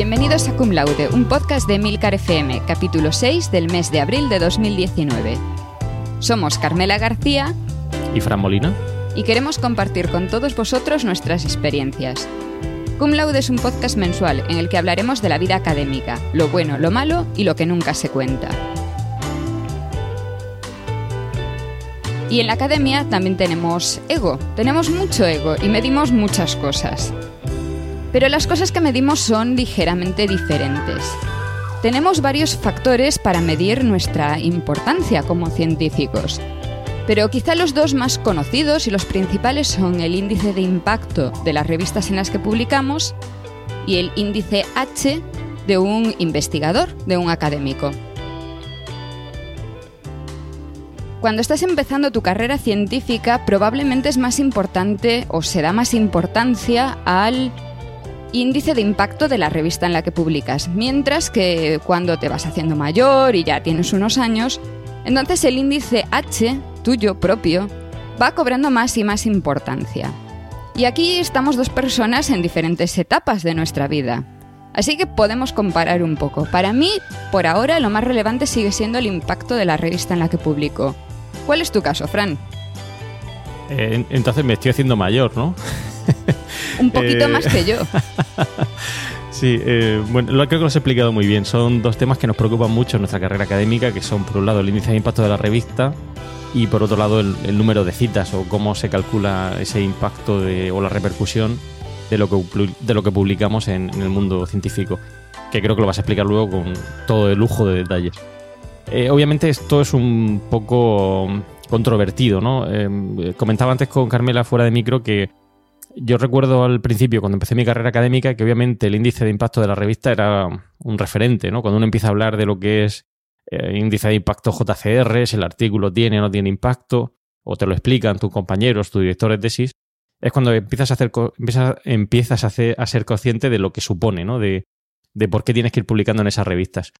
Bienvenidos a Cum Laude, un podcast de Milcar FM, capítulo 6 del mes de abril de 2019. Somos Carmela García y Fran Molina y queremos compartir con todos vosotros nuestras experiencias. Cum Laude es un podcast mensual en el que hablaremos de la vida académica, lo bueno, lo malo y lo que nunca se cuenta. Y en la academia también tenemos ego, tenemos mucho ego y medimos muchas cosas. Pero las cosas que medimos son ligeramente diferentes. Tenemos varios factores para medir nuestra importancia como científicos. Pero quizá los dos más conocidos y los principales son el índice de impacto de las revistas en las que publicamos y el índice H de un investigador, de un académico. Cuando estás empezando tu carrera científica, probablemente es más importante o se da más importancia al índice de impacto de la revista en la que publicas, mientras que cuando te vas haciendo mayor y ya tienes unos años, entonces el índice H, tuyo propio, va cobrando más y más importancia. Y aquí estamos dos personas en diferentes etapas de nuestra vida. Así que podemos comparar un poco. Para mí, por ahora, lo más relevante sigue siendo el impacto de la revista en la que publico. ¿Cuál es tu caso, Fran? Eh, entonces me estoy haciendo mayor, ¿no? un poquito más que yo. Sí, eh, bueno, lo creo que lo has explicado muy bien. Son dos temas que nos preocupan mucho en nuestra carrera académica, que son por un lado el índice de impacto de la revista y por otro lado el, número de citas o cómo se calcula ese impacto de, o la repercusión de lo que, de lo que publicamos en, en, el mundo científico, que creo que lo vas a explicar luego con todo el lujo de detalles. Eh, obviamente esto es un poco controvertido, ¿no? Eh, comentaba antes con Carmela fuera de micro que yo recuerdo al principio, cuando empecé mi carrera académica, que obviamente el índice de impacto de la revista era un referente, ¿no? Cuando uno empieza a hablar de lo que es eh, índice de impacto JCR, si el artículo tiene o no tiene impacto, o te lo explican tus compañeros, tu director de tesis, es cuando empiezas a, hacer, empiezas, a, a, ser consciente de lo que supone, ¿no? De, de por qué tienes que ir publicando en esas revistas.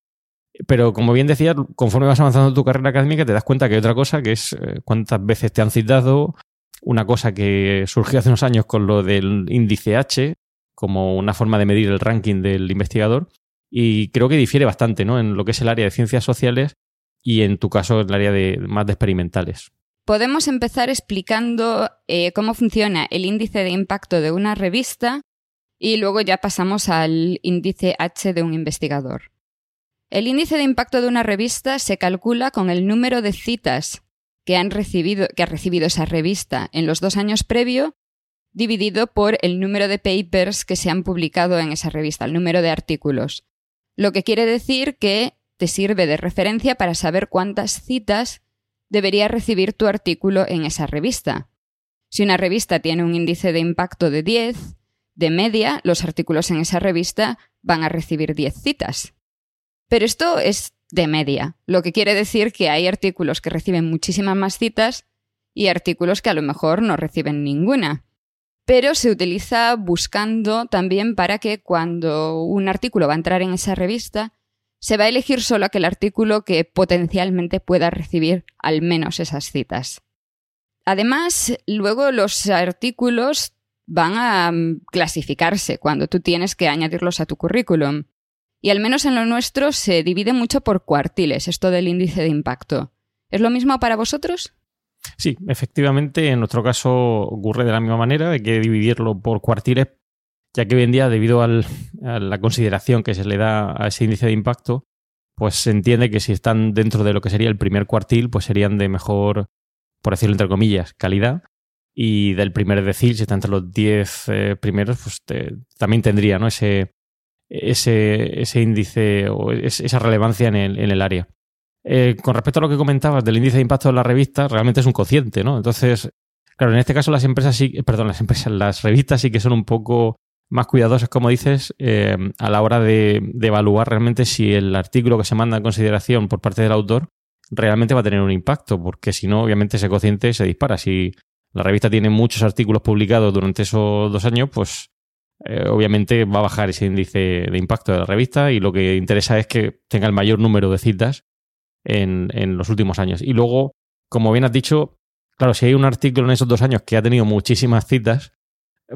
Pero como bien decías, conforme vas avanzando en tu carrera académica, te das cuenta que hay otra cosa, que es eh, cuántas veces te han citado, una cosa que surgió hace unos años con lo del índice H, como una forma de medir el ranking del investigador, y creo que difiere bastante ¿no? en lo que es el área de ciencias sociales y en tu caso el área de más de experimentales. Podemos empezar explicando eh, cómo funciona el índice de impacto de una revista y luego ya pasamos al índice H de un investigador. El índice de impacto de una revista se calcula con el número de citas que, han recibido, que ha recibido esa revista en los dos años previo, dividido por el número de papers que se han publicado en esa revista, el número de artículos. Lo que quiere decir que te sirve de referencia para saber cuántas citas debería recibir tu artículo en esa revista. Si una revista tiene un índice de impacto de 10, de media, los artículos en esa revista van a recibir 10 citas. Pero esto es de media, lo que quiere decir que hay artículos que reciben muchísimas más citas y artículos que a lo mejor no reciben ninguna. Pero se utiliza buscando también para que cuando un artículo va a entrar en esa revista, se va a elegir solo aquel artículo que potencialmente pueda recibir al menos esas citas. Además, luego los artículos van a mm, clasificarse cuando tú tienes que añadirlos a tu currículum. Y al menos en lo nuestro se divide mucho por cuartiles, esto del índice de impacto. ¿Es lo mismo para vosotros? Sí, efectivamente, en nuestro caso ocurre de la misma manera, hay que dividirlo por cuartiles, ya que hoy en día, debido a la consideración que se le da a ese índice de impacto, pues se entiende que si están dentro de lo que sería el primer cuartil, pues serían de mejor, por decirlo entre comillas, calidad. Y del primer decil, si están entre los 10 eh, primeros, pues también tendría ¿no? ese, ese, ese índice o esa relevancia en el, en el área. Eh, con respecto a lo que comentabas del índice de impacto de la revista, realmente es un cociente, ¿no? Entonces, claro, en este caso las empresas sí, perdón, las empresas, las revistas sí que son un poco más cuidadosas, como dices, eh, a la hora de, de, evaluar realmente si el artículo que se manda en consideración por parte del autor realmente va a tener un impacto, porque si no, obviamente ese cociente se dispara. Si la revista tiene muchos artículos publicados durante esos dos años, pues eh, obviamente va a bajar ese índice de impacto de la revista y lo que interesa es que tenga el mayor número de citas en, en los últimos años. Y luego, como bien has dicho, claro, si hay un artículo en esos dos años que ha tenido muchísimas citas,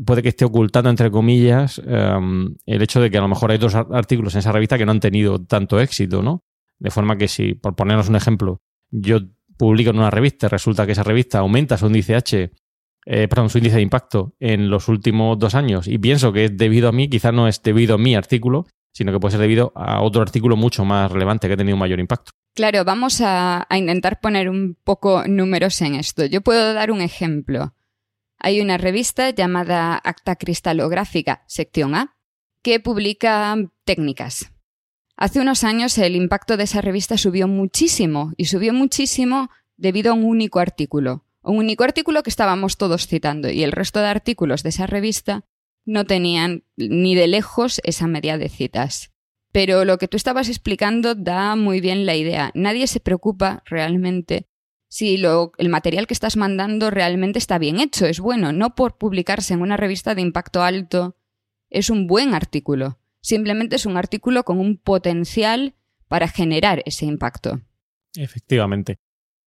puede que esté ocultando, entre comillas, em, el hecho de que a lo mejor hay dos artículos en esa revista que no han tenido tanto éxito, ¿no? De forma que si, por ponernos un ejemplo, yo publico en una revista resulta que esa revista aumenta su índice H, eh, perdón, su índice de impacto en los últimos dos años y pienso que es debido a mí, quizás no es debido a mi artículo, sino que puede ser debido a otro artículo mucho más relevante que ha tenido un mayor impacto. Claro, vamos a, a intentar poner un poco números en esto. Yo puedo dar un ejemplo. Hay una revista llamada Acta Cristalográfica, sección A, que publica técnicas. Hace unos años el impacto de esa revista subió muchísimo y subió muchísimo debido a un único artículo. Un único artículo que estábamos todos citando y el resto de artículos de esa revista no tenían ni de lejos esa media de citas. Pero lo que tú estabas explicando da muy bien la idea. Nadie se preocupa realmente si lo, el material que estás mandando realmente está bien hecho, es bueno, no por publicarse en una revista de impacto alto. Es un buen artículo. Simplemente es un artículo con un potencial para generar ese impacto. Efectivamente.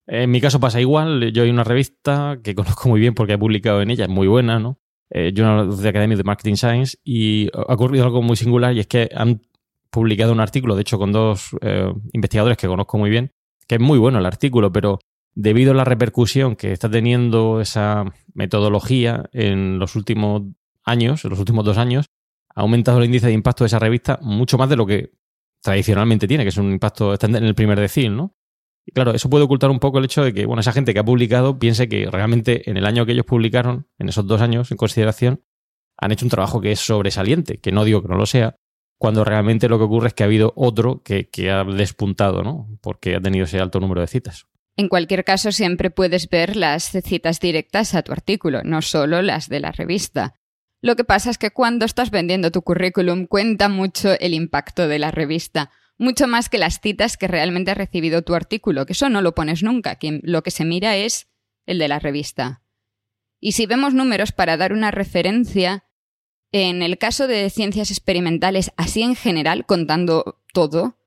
En mi caso pasa igual. Yo hay una revista que conozco muy bien porque he publicado en ella, es muy buena, ¿no? eh, Journal of the Academy of Marketing Science, y ha ocurrido algo muy singular y es que han publicado un artículo, de hecho con dos eh, investigadores que conozco muy bien, que es muy bueno el artículo, pero debido a la repercusión que está teniendo esa metodología en los últimos años, en los últimos dos años, ha aumentado el índice de impacto de esa revista mucho más de lo que tradicionalmente tiene, que es un impacto, está en el primer decil, ¿no? Y claro, eso puede ocultar un poco el hecho de que, bueno, esa gente que ha publicado piense que realmente en el año que ellos publicaron, en esos dos años en consideración, han hecho un trabajo que es sobresaliente, que no digo que no lo sea, cuando realmente lo que ocurre es que ha habido otro que, que ha despuntado, ¿no? Porque ha tenido ese alto número de citas. En cualquier caso, siempre puedes ver las citas directas a tu artículo, no solo las de la revista. Lo que pasa es que cuando estás vendiendo tu currículum cuenta mucho el impacto de la revista mucho más que las citas que realmente ha recibido tu artículo, que eso no lo pones nunca, que lo que se mira es el de la revista. Y si vemos números para dar una referencia, en el caso de ciencias experimentales, así en general, contando todo,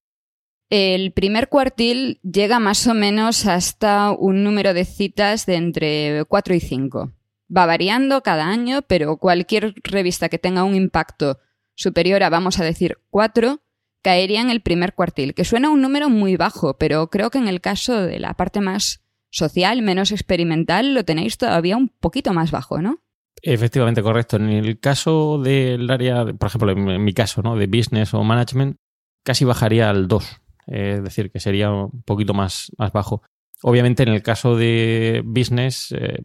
el primer cuartil llega más o menos hasta un número de citas de entre 4 y 5. Va variando cada año, pero cualquier revista que tenga un impacto superior a, vamos a decir, 4, caería en el primer cuartil, que suena un número muy bajo, pero creo que en el caso de la parte más social, menos experimental, lo tenéis todavía un poquito más bajo, ¿no? Efectivamente, correcto. En el caso del área, por ejemplo, en mi caso, ¿no? De business o management, casi bajaría al 2. es decir, que sería un poquito más, más bajo. Obviamente, en el caso de business, eh,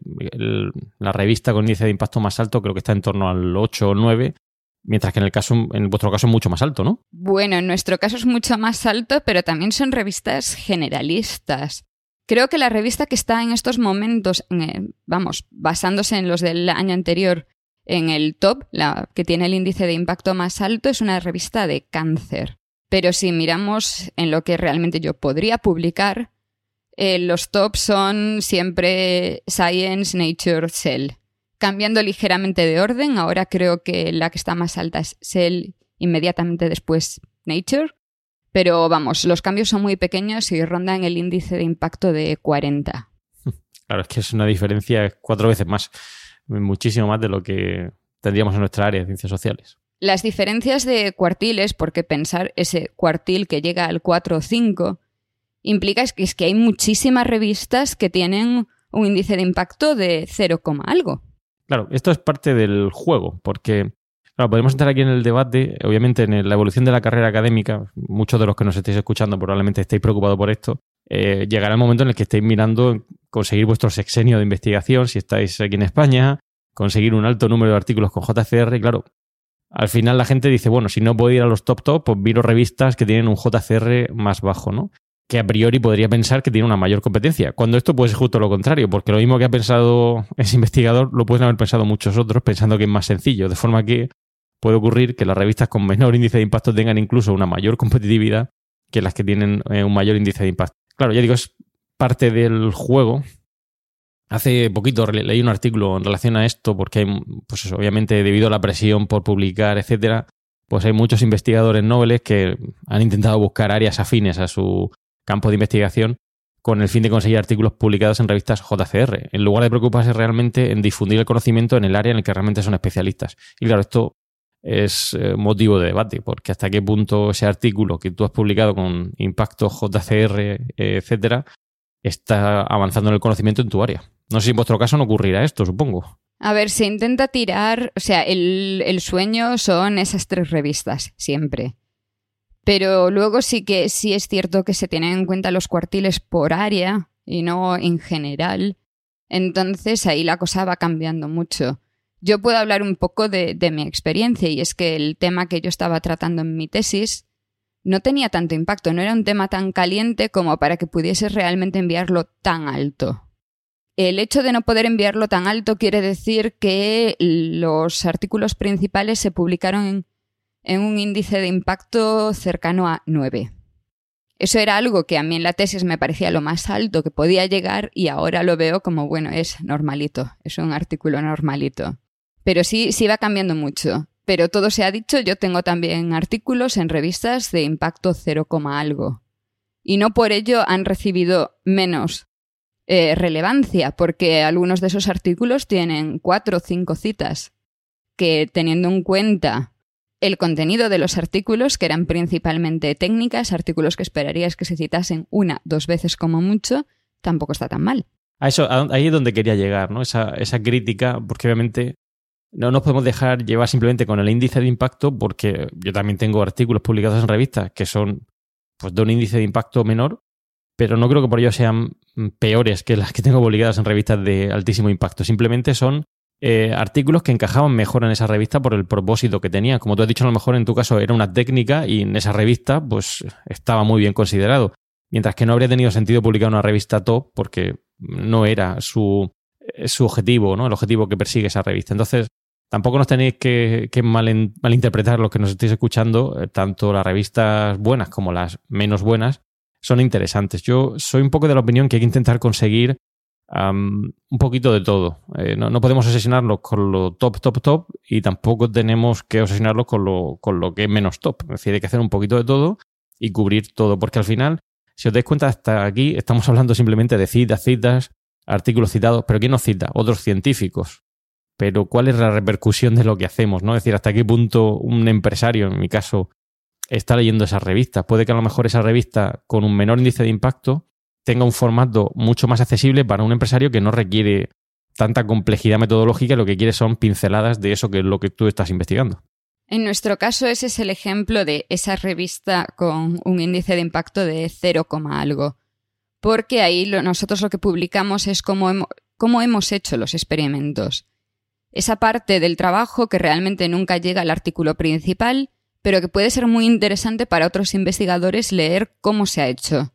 la revista con índice de impacto más alto creo que está en torno al 8 o 9 Mientras que en el caso, en vuestro caso es mucho más alto, ¿no? Bueno, en nuestro caso es mucho más alto, pero también son revistas generalistas. Creo que la revista que está en estos momentos, vamos, basándose en los del año anterior, en el top, la que tiene el índice de impacto más alto, es una revista de cáncer. Pero si miramos en lo que realmente yo podría publicar, eh, los tops son siempre Science, Nature, Cell cambiando ligeramente de orden. Ahora creo que la que está más alta es Cell, inmediatamente después Nature. Pero vamos, los cambios son muy pequeños y rondan el índice de impacto de 40. Claro, es que es una diferencia cuatro veces más, muchísimo más de lo que tendríamos en nuestra área de ciencias sociales. Las diferencias de cuartiles, porque pensar ese cuartil que llega al 4 o 5, implica que es que hay muchísimas revistas que tienen un índice de impacto de 0, algo. Claro, esto es parte del juego, porque claro, podemos entrar aquí en el debate, obviamente en la evolución de la carrera académica, muchos de los que nos estéis escuchando probablemente estéis preocupados por esto, eh, llegará el momento en el que estéis mirando conseguir vuestro sexenio de investigación, si estáis aquí en España, conseguir un alto número de artículos con JCR, claro. Al final la gente dice, bueno, si no puedo ir a los top top, pues miro revistas que tienen un JCR más bajo, ¿no? Que a priori podría pensar que tiene una mayor competencia, cuando esto puede ser justo lo contrario, porque lo mismo que ha pensado ese investigador lo pueden haber pensado muchos otros pensando que es más sencillo, de forma que puede ocurrir que las revistas con menor índice de impacto tengan incluso una mayor competitividad que las que tienen eh, un mayor índice de impacto. Claro, ya digo, es parte del juego. Hace poquito leí un artículo en relación a esto, porque hay, pues obviamente debido a la presión por publicar, etcétera, pues hay muchos investigadores nobles que han intentado buscar áreas afines a su campo de investigación con el fin de conseguir artículos publicados en revistas JCR, en lugar de preocuparse realmente en difundir el conocimiento en el área en el que realmente son especialistas. Y claro, esto es eh, motivo de debate, porque hasta qué punto ese artículo que tú has publicado con impacto JCR, etcétera, está avanzando en el conocimiento en tu área. No sé si en vuestro caso no ocurrirá esto, supongo. A ver, se intenta tirar, o sea, el, el sueño son esas tres revistas, siempre. Pero luego sí que sí es cierto que se tienen en cuenta los cuartiles por área y no en general. Entonces ahí la cosa va cambiando mucho. Yo puedo hablar un poco de, de, mi experiencia y es que el tema que yo estaba tratando en mi tesis no tenía tanto impacto, no era un tema tan caliente como para que pudiese realmente enviarlo tan alto. El hecho de no poder enviarlo tan alto quiere decir que los artículos principales se publicaron en, un índice de impacto cercano a 9. Eso era algo que a mí en la tesis me parecía lo más alto que podía llegar y ahora lo veo como, bueno, es normalito, es un artículo normalito. Pero sí, sí va cambiando mucho. Pero todo se ha dicho, yo tengo también artículos en revistas de impacto 0, algo. Y no por ello han recibido menos eh, relevancia, porque algunos de esos artículos tienen cuatro o cinco citas, que teniendo en cuenta el contenido de los artículos, que eran principalmente técnicas, artículos que esperarías que se citasen una, dos veces como mucho, tampoco está tan mal. A eso, ahí es donde quería llegar, ¿no? Esa, crítica, porque obviamente no nos podemos dejar llevar simplemente con el índice de impacto, porque yo también tengo artículos publicados en revistas que son pues, de un índice de impacto menor, pero no creo que por ello sean peores que las que tengo publicadas en revistas de altísimo impacto. Simplemente son eh, artículos que encajaban mejor en esa revista por el propósito que tenía. Como tú has dicho, a lo mejor en tu caso era una técnica y en esa revista pues estaba muy bien considerado. Mientras que no habría tenido sentido publicar una revista top porque no era su, eh, su objetivo, ¿no? El objetivo que persigue esa revista. Entonces, tampoco nos tenéis que, malinterpretar los que nos estéis escuchando, eh, tanto las revistas buenas como las menos buenas, son interesantes. Yo soy un poco de la opinión que hay que intentar conseguir un poquito de todo. Eh, no, podemos obsesionarlos con lo top, top, top y tampoco tenemos que obsesionarlos con lo, con lo que es menos top. Es decir, hay que hacer un poquito de todo y cubrir todo, porque al final, si os dais cuenta, hasta aquí estamos hablando simplemente de citas, citas, artículos citados, pero ¿quién nos cita? Otros científicos. Pero ¿cuál es la repercusión de lo que hacemos? ¿no? Es decir, hasta qué punto un empresario, en mi caso, está leyendo esas revistas. Puede que a lo mejor esa revista con un menor índice de impacto tenga un formato mucho más accesible para un empresario que no requiere tanta complejidad metodológica lo que quiere son pinceladas de eso que es lo que tú estás investigando. En nuestro caso, ese es el ejemplo de esa revista con un índice de impacto de 0, algo. Porque ahí nosotros lo que publicamos es cómo hemos hecho los experimentos. Esa parte del trabajo que realmente nunca llega al artículo principal pero que puede ser muy interesante para otros investigadores leer cómo se ha hecho.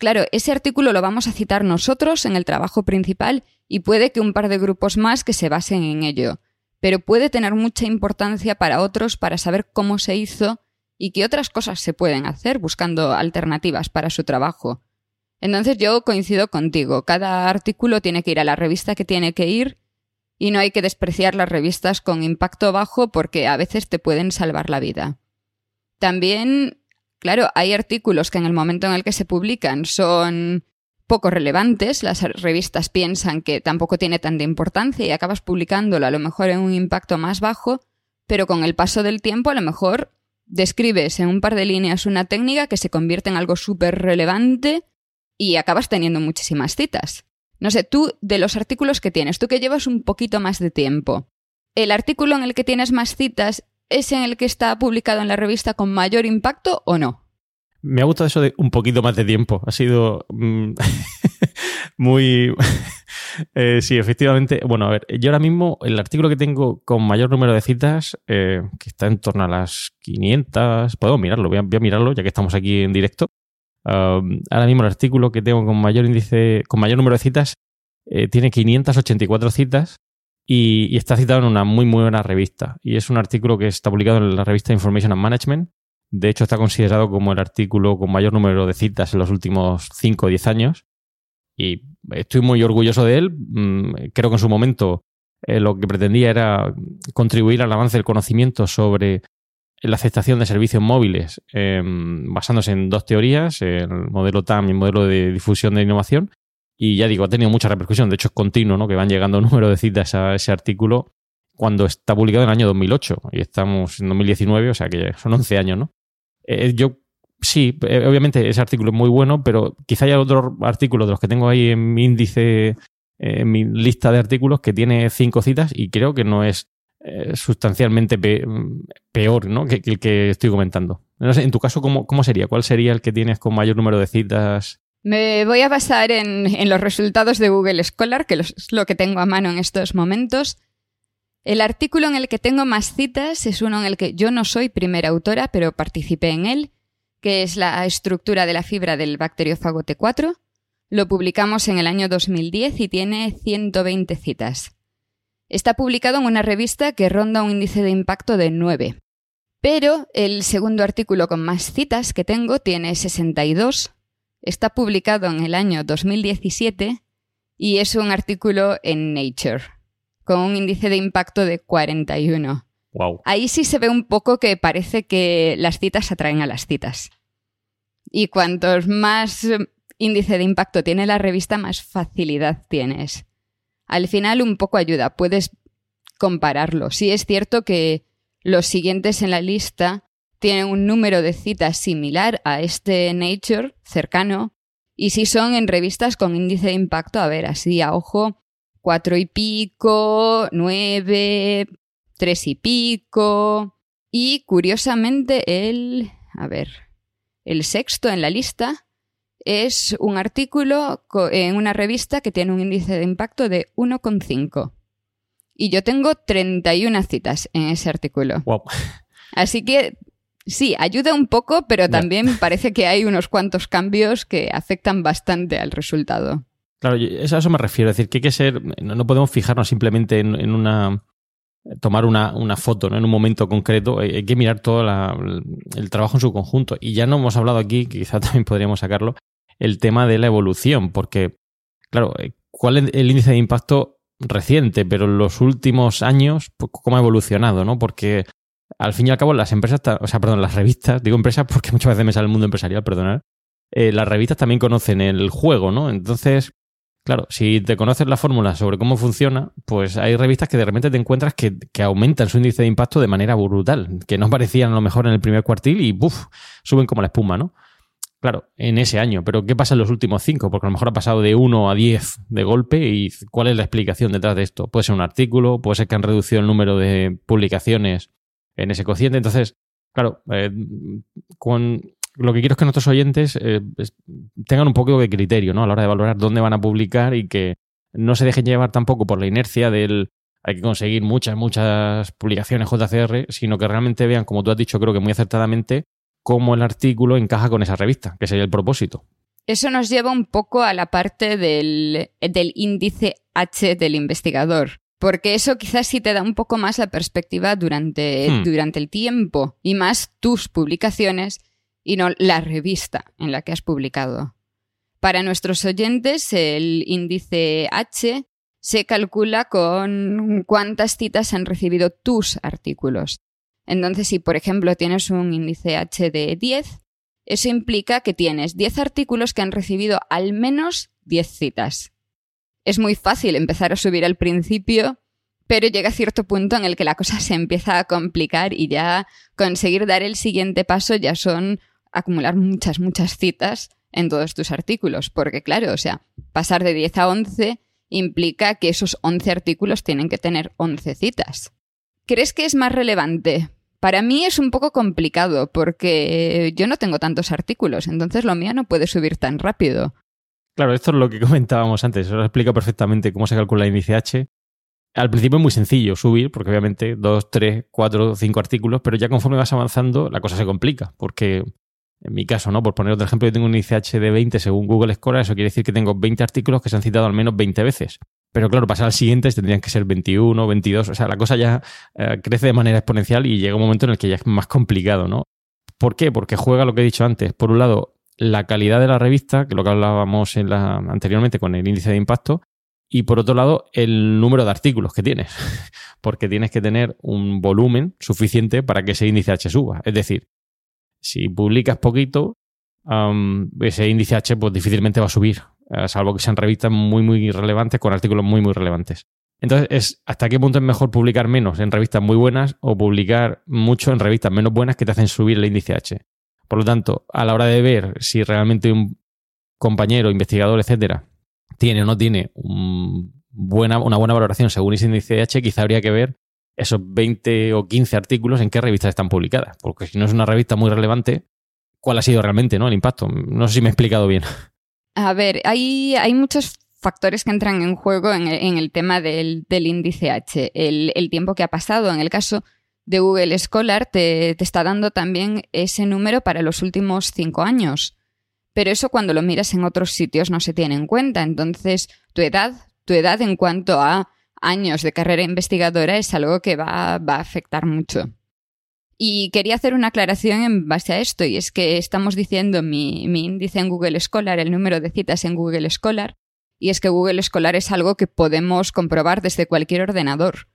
Claro, ese artículo lo vamos a citar nosotros en el trabajo principal y puede que un par de grupos más que se basen en ello, pero puede tener mucha importancia para otros para saber cómo se hizo y qué otras cosas se pueden hacer buscando alternativas para su trabajo. Entonces yo coincido contigo, cada artículo tiene que ir a la revista que tiene que ir y no hay que despreciar las revistas con impacto bajo porque a veces te pueden salvar la vida. También, claro, hay artículos que en el momento en el que se publican son poco relevantes, las revistas piensan que tampoco tiene tanta importancia y acabas publicándolo a lo mejor en un impacto más bajo, pero con el paso del tiempo a lo mejor describes en un par de líneas una técnica que se convierte en algo súper relevante y acabas teniendo muchísimas citas. No sé, tú de los artículos que tienes, tú que llevas un poquito más de tiempo, ¿el artículo en el que tienes más citas es en el que está publicado en la revista con mayor impacto o no? Me ha gustado eso de un poquito más de tiempo. Ha sido mm, muy... Eh, sí, efectivamente. Bueno, a ver, yo ahora mismo el artículo que tengo con mayor número de citas, eh, que está en torno a las 500, podemos mirarlo, voy a, mirarlo ya que estamos aquí en directo. ahora mismo el artículo que tengo con mayor índice, con mayor número de citas, eh, tiene 584 citas y, está citado en una muy, muy buena revista. Y es un artículo que está publicado en la revista Information and Management. De hecho, está considerado como el artículo con mayor número de citas en los últimos 5 o 10 años. Y estoy muy orgulloso de él. Mm, creo que en su momento eh, lo que pretendía era contribuir al avance del conocimiento sobre la aceptación de servicios móviles em, basándose en dos teorías, el modelo TAM y el modelo de difusión de innovación. Y ya digo, ha tenido mucha repercusión, de hecho es continuo, ¿no? Que van llegando número de citas a ese artículo cuando está publicado en el año 2008 y estamos en 2019, o sea que son 11 años, ¿no? Eh, yo sí, eh, obviamente ese artículo es muy bueno, pero quizá haya otro artículo de los que tengo ahí en mi índice, en mi lista de artículos que tiene cinco citas y creo que no es eh, sustancialmente peor ¿no? que, el que estoy comentando. En tu caso, ¿cómo, ¿cómo, sería? ¿Cuál sería el que tienes con mayor número de citas? Me voy a basar en, los resultados de Google Scholar, que es lo que tengo a mano en estos momentos. El artículo en el que tengo más citas es uno en el que yo no soy primera autora, pero participé en él, que es la estructura de la fibra del bacteriófago T4. Lo publicamos en el año 2010 y tiene 120 citas. Está publicado en una revista que ronda un índice de impacto de 9. Pero el segundo artículo con más citas que tengo tiene 62. Está publicado en el año 2017 y es un artículo en Nature, con un índice de impacto de 41. Wow. Ahí sí se ve un poco que parece que las citas atraen a las citas. Y cuantos más índice de impacto tiene la revista, más facilidad tienes al final un poco ayuda, puedes compararlo. Sí es cierto que los siguientes en la lista tienen un número de citas similar a este Nature cercano, y si son en revistas con índice de impacto, a ver, así a ojo, cuatro y pico, nueve, tres y pico, y curiosamente el, a ver, el sexto en la lista es un artículo en una revista que tiene un índice de impacto de 1,5. Y yo tengo 31 citas en ese artículo. Así que sí, ayuda un poco, pero también parece que hay unos cuantos cambios que afectan bastante al resultado. Claro, a eso me refiero. Es decir, que hay que ser. No podemos fijarnos simplemente en, una. tomar una, foto ¿no? en un momento concreto. Hay, que mirar todo el trabajo en su conjunto. Y ya no hemos hablado aquí, quizá también podríamos sacarlo, el tema de la evolución, porque, claro, eh, ¿cuál es el índice de impacto reciente? Pero en los últimos años, pues, ¿cómo ha evolucionado? ¿no? Porque al fin y al cabo las empresas, o sea, perdón, las revistas, digo empresas porque muchas veces me sale el mundo empresarial, perdonad, eh, las revistas también conocen el juego, ¿no? Entonces, claro, si te conoces la fórmula sobre cómo funciona, pues hay revistas que de repente te encuentras que, que, aumentan su índice de impacto de manera brutal, que no parecían a lo mejor en el primer cuartil y ¡buf! suben como la espuma, ¿no? Claro, en ese año, pero ¿qué pasa en los últimos cinco? Porque a lo mejor ha pasado de 1 a 10 de golpe y ¿cuál es la explicación detrás de esto? Puede ser un artículo, puede ser que han reducido el número de publicaciones en ese cociente. Entonces, claro, eh, con, lo que quiero es que nuestros oyentes eh, tengan un poco de criterio ¿no? a la hora de valorar dónde van a publicar y que no se dejen llevar tampoco por la inercia del hay que conseguir muchas, muchas publicaciones JCR, sino que realmente vean, como tú has dicho, creo que muy acertadamente, cómo el artículo encaja con esa revista, que sería el propósito. Eso nos lleva un poco a la parte del, índice H del investigador, porque eso quizás sí te da un poco más la perspectiva durante, hmm. durante el tiempo y más tus publicaciones y no la revista en la que has publicado. Para nuestros oyentes, el índice H se calcula con cuántas citas han recibido tus artículos. Entonces, si por ejemplo tienes un índice H de 10, eso implica que tienes 10 artículos que han recibido al menos 10 citas. Es muy fácil empezar a subir al principio, pero llega cierto punto en el que la cosa se empieza a complicar y ya conseguir dar el siguiente paso ya son acumular muchas, muchas citas en todos tus artículos, porque claro, o sea, pasar de 10 a 11 implica que esos 11 artículos tienen que tener 11 citas. ¿Crees que es más relevante para mí es un poco complicado porque yo no tengo tantos artículos, entonces lo mío no puede subir tan rápido. Claro, esto es lo que comentábamos antes, os explico perfectamente cómo se calcula el índice H. Al principio es muy sencillo subir, porque obviamente dos, tres, cuatro, cinco artículos, pero ya conforme vas avanzando la cosa se complica, porque en mi caso, ¿no? Por poner otro ejemplo, yo tengo un índice H de 20 según Google Scholar, eso quiere decir que tengo 20 artículos que se han citado al menos 20 veces. Pero claro, pasar al siguiente tendrían que ser 21, 22. O sea, la cosa ya eh, crece de manera exponencial y llega un momento en el que ya es más complicado, ¿no? ¿Por qué? Porque juega lo que he dicho antes. Por un lado, la calidad de la revista, que lo que hablábamos en la, anteriormente con el índice de impacto, y por otro lado el número de artículos que tienes, porque tienes que tener un volumen suficiente para que ese índice H suba. Es decir, si publicas poquito, ese índice H pues difícilmente va a subir, eh, salvo que sean revistas muy muy relevantes con artículos muy muy relevantes. Entonces, es ¿hasta qué punto es mejor publicar menos en revistas muy buenas o publicar mucho en revistas menos buenas que te hacen subir el índice H? Por lo tanto, a la hora de ver si realmente un compañero, investigador, etcétera, tiene o no tiene buena, una buena valoración según ese índice H, quizá habría que ver esos 20 o 15 artículos en qué revistas están publicadas. Porque si no es una revista muy relevante, ¿cuál ha sido realmente ¿no? el impacto? No sé si me he explicado bien. A ver, hay, hay muchos factores que entran en juego en el, tema del, índice H. El, tiempo que ha pasado. En el caso de Google Scholar, te, está dando también ese número para los últimos cinco años. Pero eso cuando lo miras en otros sitios no se tiene en cuenta. Entonces, tu edad, tu edad en cuanto a años de carrera investigadora es algo que va, va a afectar mucho. Y quería hacer una aclaración en base a esto, y es que estamos diciendo mi, mi índice en Google Scholar, el número de citas en Google Scholar, y es que Google Scholar es algo que podemos comprobar desde cualquier ordenador.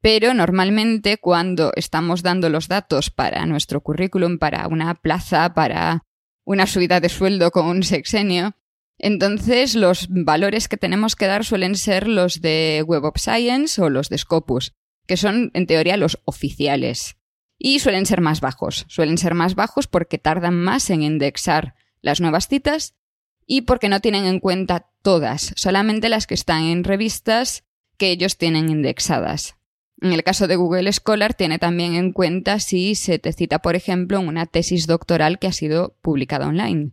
Pero normalmente cuando estamos dando los datos para nuestro currículum, para una plaza, para una subida de sueldo con un sexenio, entonces los valores que tenemos que dar suelen ser los de Web of Science o los de Scopus, que son en teoría los oficiales. Y suelen ser más bajos. Suelen ser más bajos porque tardan más en indexar las nuevas citas y porque no tienen en cuenta todas, solamente las que están en revistas que ellos tienen indexadas. En el caso de Google Scholar tiene también en cuenta si se te cita, por ejemplo, una tesis doctoral que ha sido publicada online.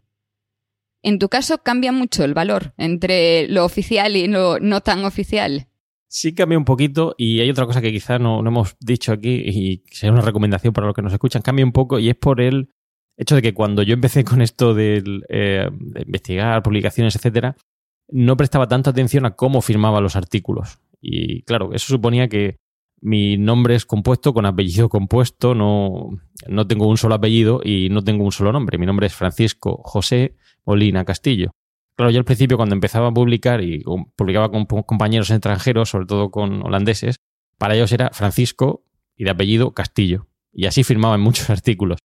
En tu caso cambia mucho el valor entre lo oficial y lo no tan oficial. Sí cambia un poquito y hay otra cosa que quizás no, hemos dicho aquí y sería una recomendación para los que nos escuchan, cambia un poco y es por el hecho de que cuando yo empecé con esto eh, de, investigar publicaciones, etcétera, no prestaba tanta atención a cómo firmaba los artículos. Y claro, eso suponía que mi nombre es compuesto con apellido compuesto, no, no tengo un solo apellido y no tengo un solo nombre. Mi nombre es Francisco José Molina Castillo. Claro, yo al principio cuando empezaba a publicar y publicaba con compañeros extranjeros, sobre todo con holandeses, para ellos era Francisco y de apellido Castillo. Y así firmaba en muchos artículos.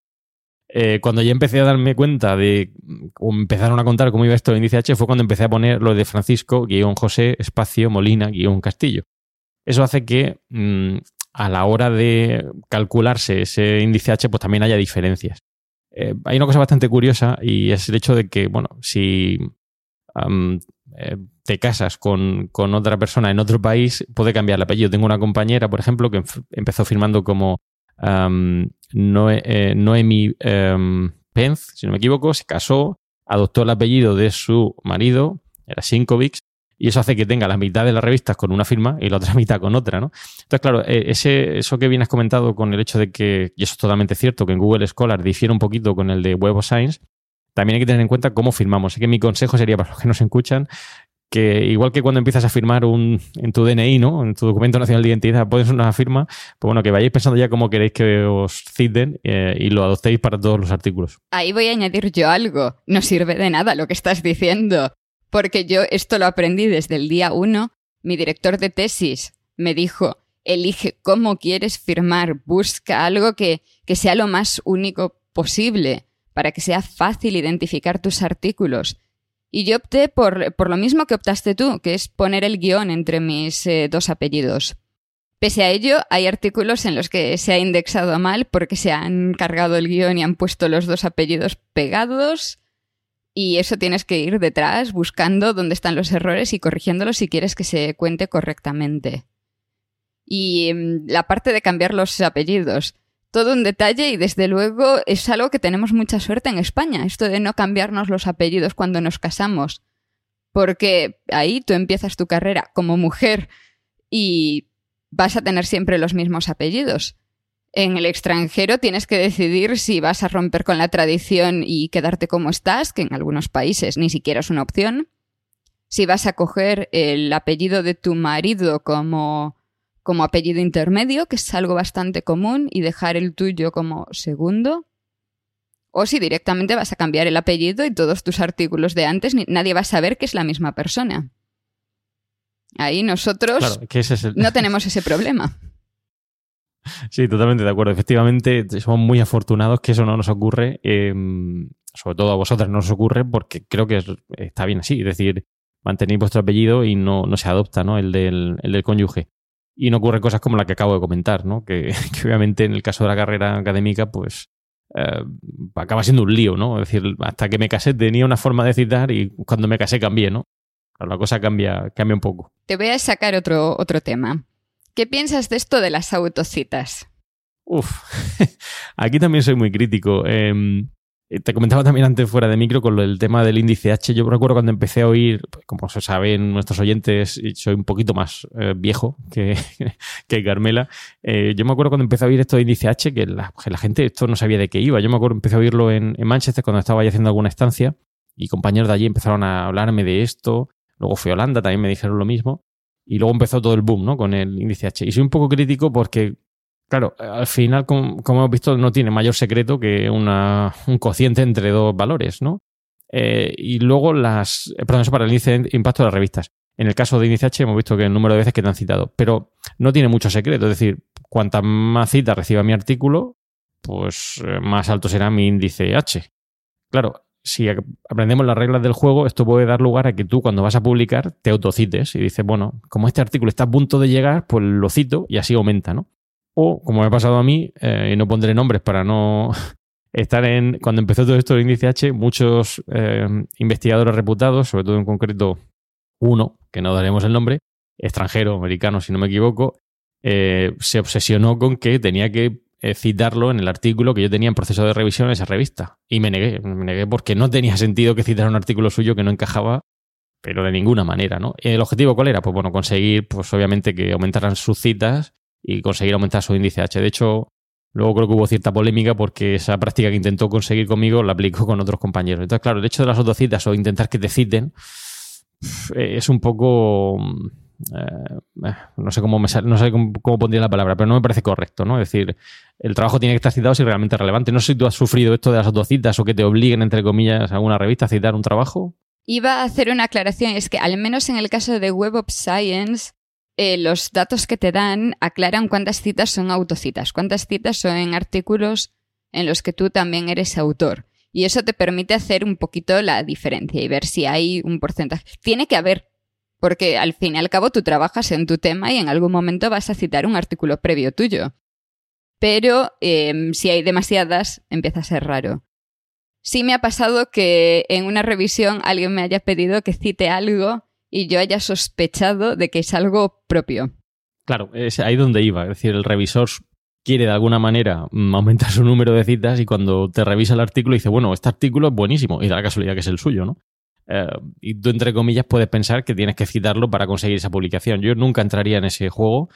Eh, cuando ya empecé a darme cuenta de, empezaron a contar cómo iba esto en índice H, fue cuando empecé a poner lo de Francisco, guion José, espacio, Molina, guion Castillo. Eso hace que mm, a la hora de calcularse ese índice H, pues también haya diferencias. Eh, hay una cosa bastante curiosa y es el hecho de que, bueno, si eh, te casas con, otra persona en otro país, puede cambiar el apellido. Tengo una compañera, por ejemplo, que empezó firmando como eh, Noemi um, Penz, si no me equivoco, se casó, adoptó el apellido de su marido, era Sinkovic, y eso hace que tenga la mitad de las revistas con una firma y la otra mitad con otra, ¿no? Entonces, claro, eh, ese, eso que bien has comentado con el hecho de que, y eso es totalmente cierto, que en Google Scholar difiere un poquito con el de Web of Science, también hay que tener en cuenta cómo firmamos. Así que mi consejo sería para los que nos escuchan que igual que cuando empiezas a firmar un, en tu DNI, ¿no? En tu documento nacional de identidad, pones una firma, pues bueno, que vayáis pensando ya cómo queréis que os citen eh, y lo adoptéis para todos los artículos. Ahí voy a añadir yo algo. No sirve de nada lo que estás diciendo, porque yo esto lo aprendí desde el día uno. Mi director de tesis me dijo, elige cómo quieres firmar, busca algo que, que sea lo más único posible para que sea fácil identificar tus artículos y yo opté por, por, lo mismo que optaste tú, que es poner el guion entre mis eh, dos apellidos. Pese a ello, hay artículos en los que se ha indexado mal porque se han cargado el guion y han puesto los dos apellidos pegados. Y eso tienes que ir detrás buscando dónde están los errores y corrigiéndolos si quieres que se cuente correctamente. Y mm, la parte de cambiar los apellidos todo un detalle y desde luego es algo que tenemos mucha suerte en España, esto de no cambiarnos los apellidos cuando nos casamos, porque ahí tú empiezas tu carrera como mujer y vas a tener siempre los mismos apellidos. En el extranjero tienes que decidir si vas a romper con la tradición y quedarte como estás, que en algunos países ni siquiera es una opción, si vas a coger el apellido de tu marido como como apellido intermedio, que es algo bastante común, y dejar el tuyo como segundo. O si directamente vas a cambiar el apellido y todos tus artículos de antes nadie va a saber que es la misma persona. Ahí nosotros no tenemos ese problema. Sí, totalmente de acuerdo. Efectivamente, somos muy afortunados que eso no nos ocurre. Em, sobre todo a vosotras no os ocurre porque creo que está bien así. Es decir, mantenéis vuestro apellido y no, no se adopta ¿no? El, del, el del cónyuge. Y no ocurren cosas como la que acabo de comentar, ¿no? Que, obviamente en el caso de la carrera académica, pues eh, acaba siendo un lío, ¿no? Es decir, hasta que me casé tenía una forma de citar y cuando me casé cambié, ¿no? La cosa cambia, cambia un poco. Te voy a sacar otro, otro tema. ¿Qué piensas de esto de las autocitas? Uf, aquí también soy muy crítico. Em, te comentaba también antes fuera de micro con el tema del índice H. Yo recuerdo cuando empecé a oír, como se saben nuestros oyentes, soy un poquito más eh, viejo que, Carmela. Eh, yo me acuerdo cuando empecé a oír esto de índice H, que la, gente esto no sabía de qué iba. Yo me acuerdo empecé a oírlo en, en Manchester cuando estaba ahí haciendo alguna estancia y compañeros de allí empezaron a hablarme de esto. Luego fui a Holanda, también me dijeron lo mismo. Y luego empezó todo el boom, ¿no? Con el índice H. Y soy un poco crítico porque, claro, al final, como, hemos visto, no tiene mayor secreto que un cociente entre dos valores, ¿no? Eh, y luego las. Perdón, eso para el índice de impacto de las revistas. En el caso de índice H hemos visto que el número de veces que te han citado, pero no tiene mucho secreto. Es decir, cuantas más citas reciba mi artículo, pues eh, más alto será mi índice H. Claro, si aprendemos las reglas del juego, esto puede dar lugar a que tú cuando vas a publicar te autocites y dices, bueno, como este artículo está a punto de llegar, pues lo cito y así aumenta, ¿no? O, como me ha pasado a mí, eh, y no pondré nombres para no estar en... Cuando empezó todo esto del índice H, muchos eh, investigadores reputados, sobre todo en concreto uno, que no daremos el nombre, extranjero, americano, si no me equivoco, eh, se obsesionó con que tenía que eh, citarlo en el artículo que yo tenía en proceso de revisión en esa revista. Y me negué, me negué porque no tenía sentido que citara un artículo suyo que no encajaba, pero de ninguna manera, ¿no? ¿El objetivo cuál era? Pues bueno, conseguir, pues obviamente que aumentaran sus citas y conseguir aumentar su índice H. De hecho, luego creo que hubo cierta polémica porque esa práctica que intentó conseguir conmigo la aplicó con otros compañeros. Entonces, claro, el hecho de las autocitas o intentar que te citen es un poco eh, eh, no sé cómo me no sé cómo, pondría la palabra, pero no me parece correcto, ¿no? Es decir, el trabajo tiene que estar citado si realmente relevante. No sé si tú has sufrido esto de las autocitas o que te obliguen, entre comillas, a alguna revista a citar un trabajo. Iba a hacer una aclaración, es que al menos en el caso de Web of Science, eh, los datos que te dan aclaran cuántas citas son autocitas, cuántas citas son en artículos en los que tú también eres autor. Y eso te permite hacer un poquito la diferencia y ver si hay un porcentaje. Tiene que haber porque al fin y al cabo tú trabajas en tu tema y en algún momento vas a citar un artículo previo tuyo. Pero em, si hay demasiadas, empieza a ser raro. Sí me ha pasado que en una revisión alguien me haya pedido que cite algo y yo haya sospechado de que es algo propio. Claro, es ahí donde iba. Es decir, el revisor quiere de alguna manera mm, aumentar su número de citas y cuando te revisa el artículo dice, bueno, este artículo es buenísimo y da la casualidad que es el suyo, ¿no? Eh, y tú, entre comillas, puedes pensar que tienes que citarlo para conseguir esa publicación. Yo nunca entraría en ese juego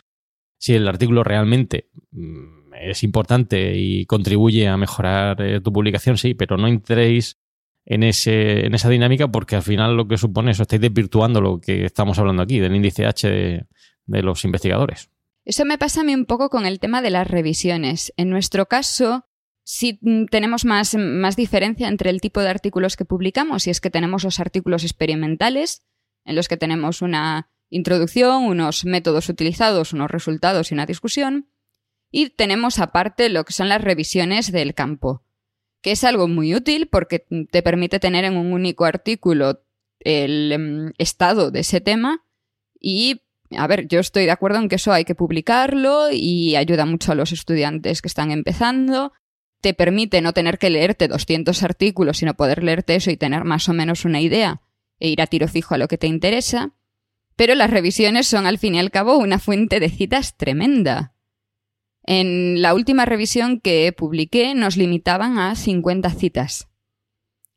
si el artículo realmente mm, es importante y contribuye a mejorar eh, tu publicación, sí, pero no entréis en, ese, en esa dinámica porque al final lo que supone eso, estáis desvirtuando lo que estamos hablando aquí, del índice H de, de los investigadores. Eso me pasa a mí un poco con el tema de las revisiones. En nuestro caso, si mm, tenemos más, más diferencia entre el tipo de artículos que publicamos, y es que tenemos los artículos experimentales, en los que tenemos una introducción, unos métodos utilizados, unos resultados y una discusión, y tenemos aparte lo que son las revisiones del campo, que es algo muy útil porque te permite tener en un único artículo el em, estado de ese tema y a ver, yo estoy de acuerdo en que eso hay que publicarlo y ayuda mucho a los estudiantes que están empezando te permite no tener que leerte 200 artículos, sino poder leerte eso y tener más o menos una idea e ir a tiro fijo a lo que te interesa. Pero las revisiones son al fin y al cabo una fuente de citas tremenda. En la última revisión que publiqué nos limitaban a 50 citas.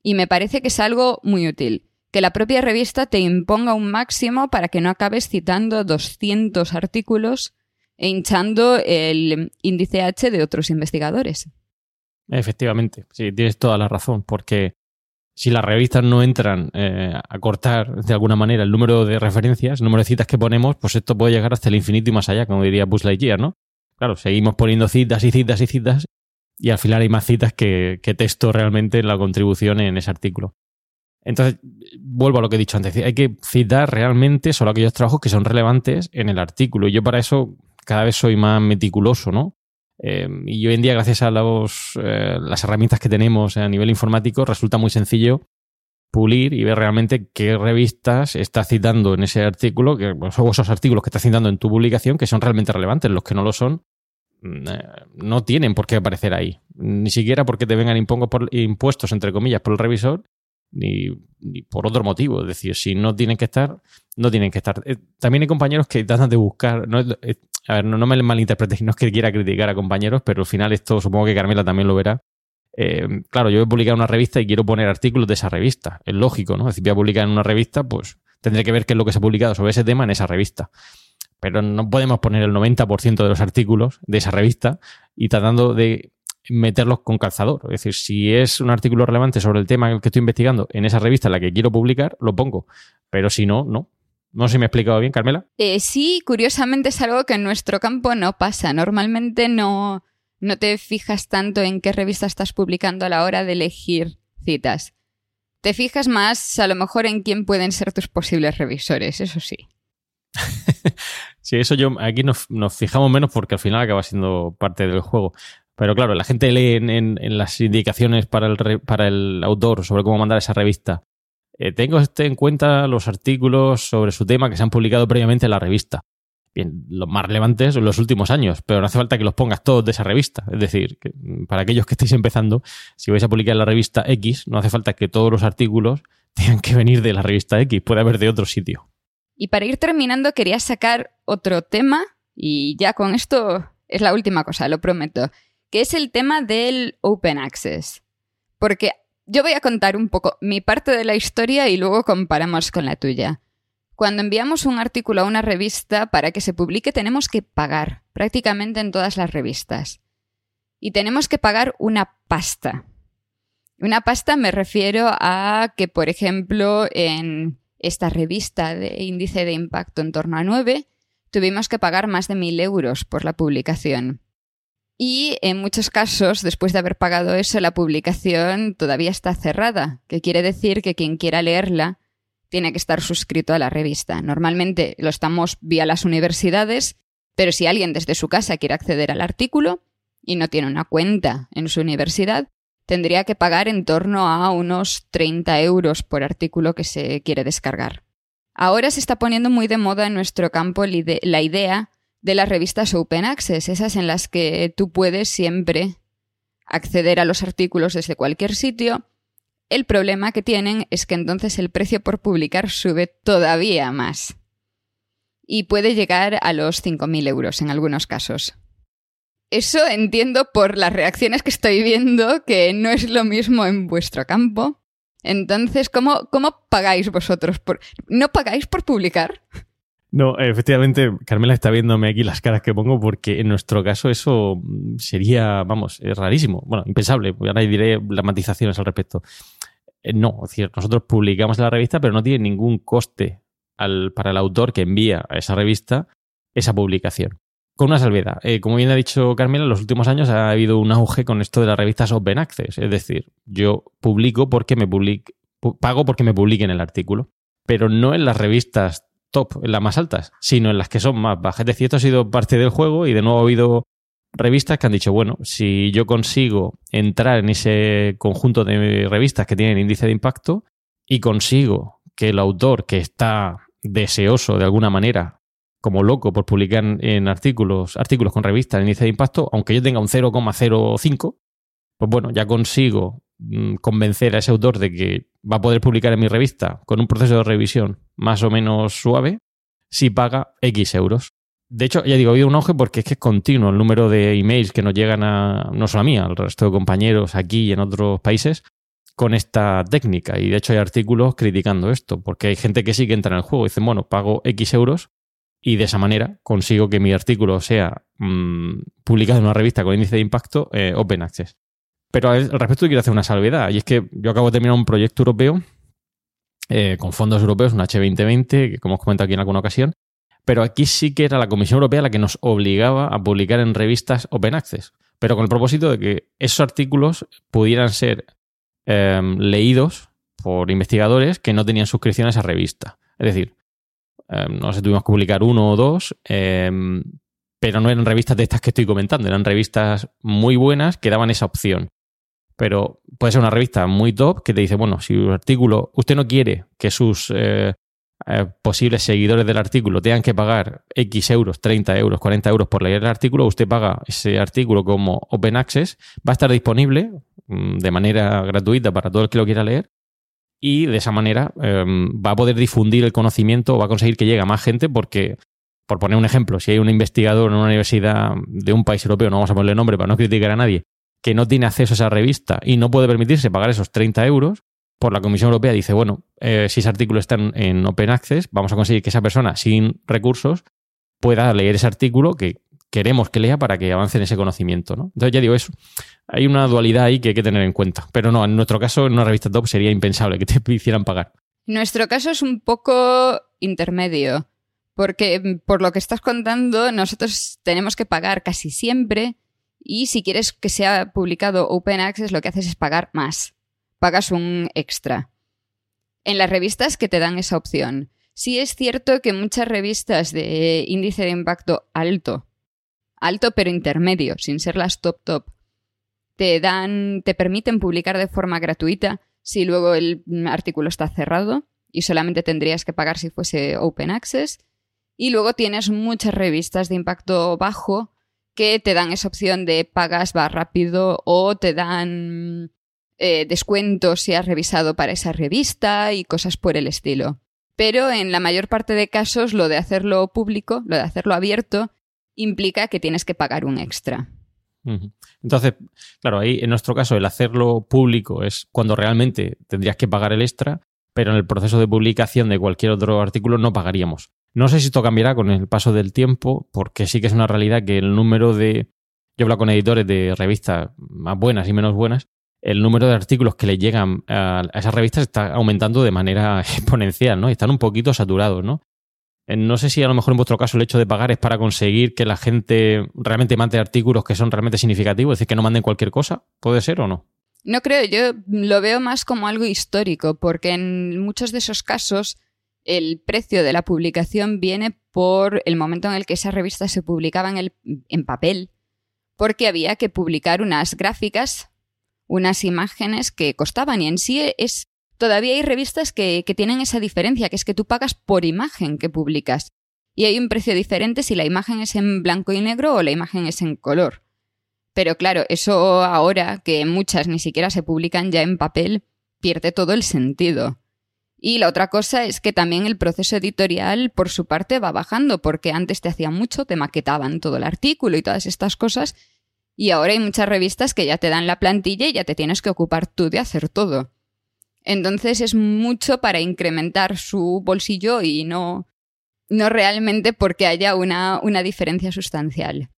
Y me parece que es algo muy útil, que la propia revista te imponga un máximo para que no acabes citando 200 artículos e hinchando el índice H de otros investigadores. Efectivamente, sí, tienes toda la razón, porque si las revistas no entran eh, a cortar de alguna manera el número de referencias, el número de citas que ponemos, pues esto puede llegar hasta el infinito y más allá, como diría Buzz Lightyear, ¿no? Claro, seguimos poniendo citas y citas y citas y al final hay más citas que, texto realmente en la contribución en ese artículo. Entonces, vuelvo a lo que he dicho antes, hay que citar realmente solo aquellos trabajos que son relevantes en el artículo. Y yo para eso cada vez soy más meticuloso, ¿no? Eh, y hoy en día, gracias a los, eh, las herramientas que tenemos a nivel informático, resulta muy sencillo pulir y ver realmente qué revistas está citando en ese artículo, que, o esos artículos que está citando en tu publicación, que son realmente relevantes. Los que no lo son, mm, eh, no tienen por qué aparecer ahí. Ni siquiera porque te vengan impuestos, entre comillas, por el revisor, ni, por otro motivo. Es decir, si no tienen que estar, no tienen que estar. también hay compañeros que tratan de buscar. No, a ver, no, me malinterpretes, no es que quiera criticar a compañeros, pero al final esto supongo que Carmela también lo verá. Eh, claro, yo voy a publicar una revista y quiero poner artículos de esa revista. Es lógico, ¿no? Si voy a publicar en una revista, pues tendré que ver qué es lo que se ha publicado sobre ese tema en esa revista. Pero no podemos poner el 90% de los artículos de esa revista y tratando de meterlos con calzador. Es decir, si es un artículo relevante sobre el tema que estoy investigando en esa revista en la que quiero publicar, lo pongo. Pero si no, no. No sé si me he explicado bien, Carmela. Eh, sí, curiosamente es algo que en nuestro campo no pasa. Normalmente no, no te fijas tanto en qué revista estás publicando a la hora de elegir citas. Te fijas más a lo mejor en quién pueden ser tus posibles revisores, eso sí. sí, eso yo aquí nos, fijamos menos porque al final acaba siendo parte del juego. Pero claro, la gente lee en, las indicaciones para el, para el autor sobre cómo mandar esa revista eh, tengo este en cuenta los artículos sobre su tema que se han publicado previamente en la revista. Bien, los más relevantes en los últimos años, pero no hace falta que los pongas todos de esa revista. Es decir, que mm, para aquellos que estéis empezando, si vais a publicar en la revista X, no hace falta que todos los artículos tengan que venir de la revista X, puede haber de otro sitio. Y para ir terminando, quería sacar otro tema, y ya con esto es la última cosa, lo prometo, que es el tema del Open Access. Porque yo voy a contar un poco mi parte de la historia y luego comparamos con la tuya. Cuando enviamos un artículo a una revista para que se publique tenemos que pagar, prácticamente en todas las revistas. Y tenemos que pagar una pasta. Una pasta me refiero a que, por ejemplo, en esta revista de índice de impacto en torno a 9, tuvimos que pagar más de mil euros por la publicación. Y en muchos casos, después de haber pagado eso, la publicación todavía está cerrada, que quiere decir que quien quiera leerla tiene que estar suscrito a la revista. Normalmente lo estamos vía las universidades, pero si alguien desde su casa quiere acceder al artículo y no tiene una cuenta en su universidad, tendría que pagar en torno a unos 30 euros por artículo que se quiere descargar. Ahora se está poniendo muy de moda en nuestro campo la idea de las revistas Open Access, esas en las que tú puedes siempre acceder a los artículos desde cualquier sitio. El problema que tienen es que entonces el precio por publicar sube todavía más. Y puede llegar a los 5.000 euros en algunos casos. Eso entiendo por las reacciones que estoy viendo, que no es lo mismo en vuestro campo. Entonces, ¿cómo, cómo pagáis vosotros? Por... ¿No pagáis por publicar? No, efectivamente, Carmela está viéndome aquí las caras que pongo porque en nuestro caso eso sería, vamos, es rarísimo. Bueno, impensable. Ahora diré las matizaciones al respecto. Eh, no, es decir, nosotros publicamos en la revista, pero no tiene ningún coste para el autor que envía a esa revista esa publicación. Con una salvedad. Eh, como bien ha dicho Carmela, en los últimos años ha habido un auge con esto de las revistas Open Access. Es decir, yo publico porque me public, pago porque me publiquen el artículo. Pero no en las revistas top, en las más altas, sino en las que son más bajas. Es decir, esto ha sido parte del juego y de nuevo ha habido revistas que han dicho, bueno, si yo consigo entrar en ese conjunto de revistas que tienen índice de impacto y consigo que el autor que está deseoso de alguna manera, como loco por publicar en artículos, artículos con revistas en índice de impacto, aunque yo tenga un 0,05, pues bueno, ya consigo mm, convencer a ese autor de que va a poder publicar en mi revista con un proceso de revisión más o menos suave si paga X euros. De hecho, ya digo, ha habido un auge porque es que es continuo el número de emails que nos llegan a, no solo a mí, al resto de compañeros aquí y en otros países con esta técnica. Y de hecho hay artículos criticando esto, porque hay gente que sí que entra en el juego y dicen, bueno, pago X euros y de esa manera consigo que mi artículo sea mm, publicado en una revista con índice de impacto eh, Open Access. Pero al respecto quiero hacer una salvedad, y es que yo acabo de terminar un proyecto europeo eh, con fondos europeos, un H2020, que como os comento aquí en alguna ocasión, pero aquí sí que era la Comisión Europea la que nos obligaba a publicar en revistas Open Access, pero con el propósito de que esos artículos pudieran ser em, leídos por investigadores que no tenían suscripción a esa revista. Es decir, em, no sé, tuvimos que publicar uno o dos, em, pero no eran revistas de estas que estoy comentando, eran revistas muy buenas que daban esa opción. Pero puede ser una revista muy top que te dice, bueno, si un artículo, usted no quiere que sus eh, eh, posibles seguidores del artículo tengan que pagar X euros, 30 euros, 40 euros por leer el artículo, usted paga ese artículo como Open Access, va a estar disponible mm, de manera gratuita para todo el que lo quiera leer y de esa manera em, va a poder difundir el conocimiento, va a conseguir que llegue a más gente porque, por poner un ejemplo, si hay un investigador en una universidad de un país europeo, no vamos a ponerle nombre para no criticar a nadie, que no tiene acceso a esa revista y no puede permitirse pagar esos 30 euros, por la Comisión Europea dice, bueno, eh, si ese artículo está en, Open Access, vamos a conseguir que esa persona sin recursos pueda leer ese artículo que queremos que lea para que avance en ese conocimiento. ¿no? Entonces ya digo eso. Hay una dualidad ahí que hay que tener en cuenta. Pero no, en nuestro caso, en una revista top sería impensable que te hicieran pagar. Nuestro caso es un poco intermedio. Porque mm, por lo que estás contando, nosotros tenemos que pagar casi siempre. Y si quieres que sea publicado Open Access, lo que haces es pagar más pagas un extra. En las revistas que te dan esa opción. Sí es cierto que muchas revistas de índice de impacto alto, alto pero intermedio, sin ser las top top, te dan, te permiten publicar de forma gratuita si luego el artículo está cerrado y solamente tendrías que pagar si fuese open access. Y luego tienes muchas revistas de impacto bajo que te dan esa opción de pagas va rápido o te dan eh, descuentos si has revisado para esa revista y cosas por el estilo. Pero en la mayor parte de casos lo de hacerlo público, lo de hacerlo abierto, implica que tienes que pagar un extra. Entonces, claro, ahí en nuestro caso el hacerlo público es cuando realmente tendrías que pagar el extra, pero en el proceso de publicación de cualquier otro artículo no pagaríamos. No sé si esto cambiará con el paso del tiempo, porque sí que es una realidad que el número de... Yo hablo con editores de revistas más buenas y menos buenas, el número de artículos que le llegan a, esas revistas está aumentando de manera exponencial, ¿no? están un poquito saturados, ¿no? Eh, no sé si a lo mejor en vuestro caso el hecho de pagar es para conseguir que la gente realmente mande artículos que son realmente significativos, es decir, que no manden cualquier cosa. ¿Puede ser o no? No creo, yo lo veo más como algo histórico, porque en muchos de esos casos el precio de la publicación viene por el momento en el que esas revistas se publicaban en, papel, porque había que publicar unas gráficas unas imágenes que costaban y en sí es todavía hay revistas que, tienen esa diferencia, que es que tú pagas por imagen que publicas y hay un precio diferente si la imagen es en blanco y negro o la imagen es en color. Pero claro, eso ahora que muchas ni siquiera se publican ya en papel, pierde todo el sentido. Y la otra cosa es que también el proceso editorial por su parte va bajando, porque antes te hacían mucho, te maquetaban todo el artículo y todas estas cosas, y ahora hay muchas revistas que ya te dan la plantilla y ya te tienes que ocupar tú de hacer todo. Entonces es mucho para incrementar su bolsillo y no, no realmente porque haya una, una diferencia sustancial.